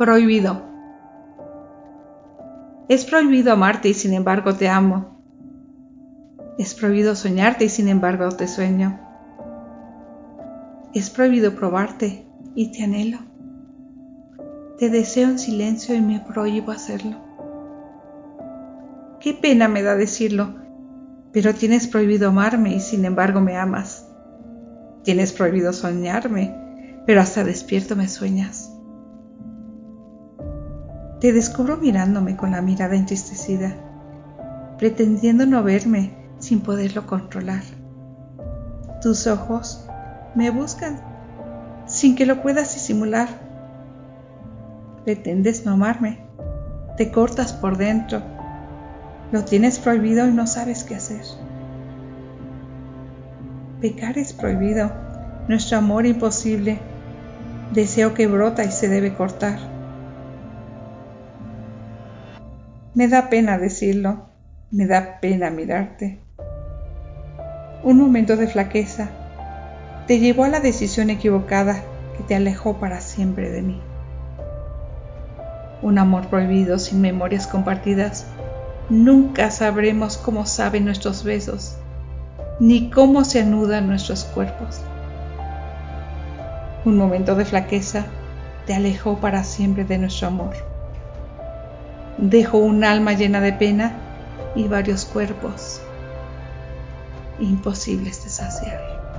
Prohibido. Es prohibido amarte y sin embargo te amo. Es prohibido soñarte y sin embargo te sueño. Es prohibido probarte y te anhelo. Te deseo en silencio y me prohíbo hacerlo. Qué pena me da decirlo, pero tienes prohibido amarme y sin embargo me amas. Tienes prohibido soñarme, pero hasta despierto me sueñas. Te descubro mirándome con la mirada entristecida, pretendiendo no verme sin poderlo controlar. Tus ojos me buscan sin que lo puedas disimular. Pretendes no amarme, te cortas por dentro, lo tienes prohibido y no sabes qué hacer. Pecar es prohibido, nuestro amor imposible, deseo que brota y se debe cortar. Me da pena decirlo, me da pena mirarte. Un momento de flaqueza te llevó a la decisión equivocada que te alejó para siempre de mí. Un amor prohibido sin memorias compartidas. Nunca sabremos cómo saben nuestros besos, ni cómo se anudan nuestros cuerpos. Un momento de flaqueza te alejó para siempre de nuestro amor. Dejó un alma llena de pena y varios cuerpos imposibles de saciar.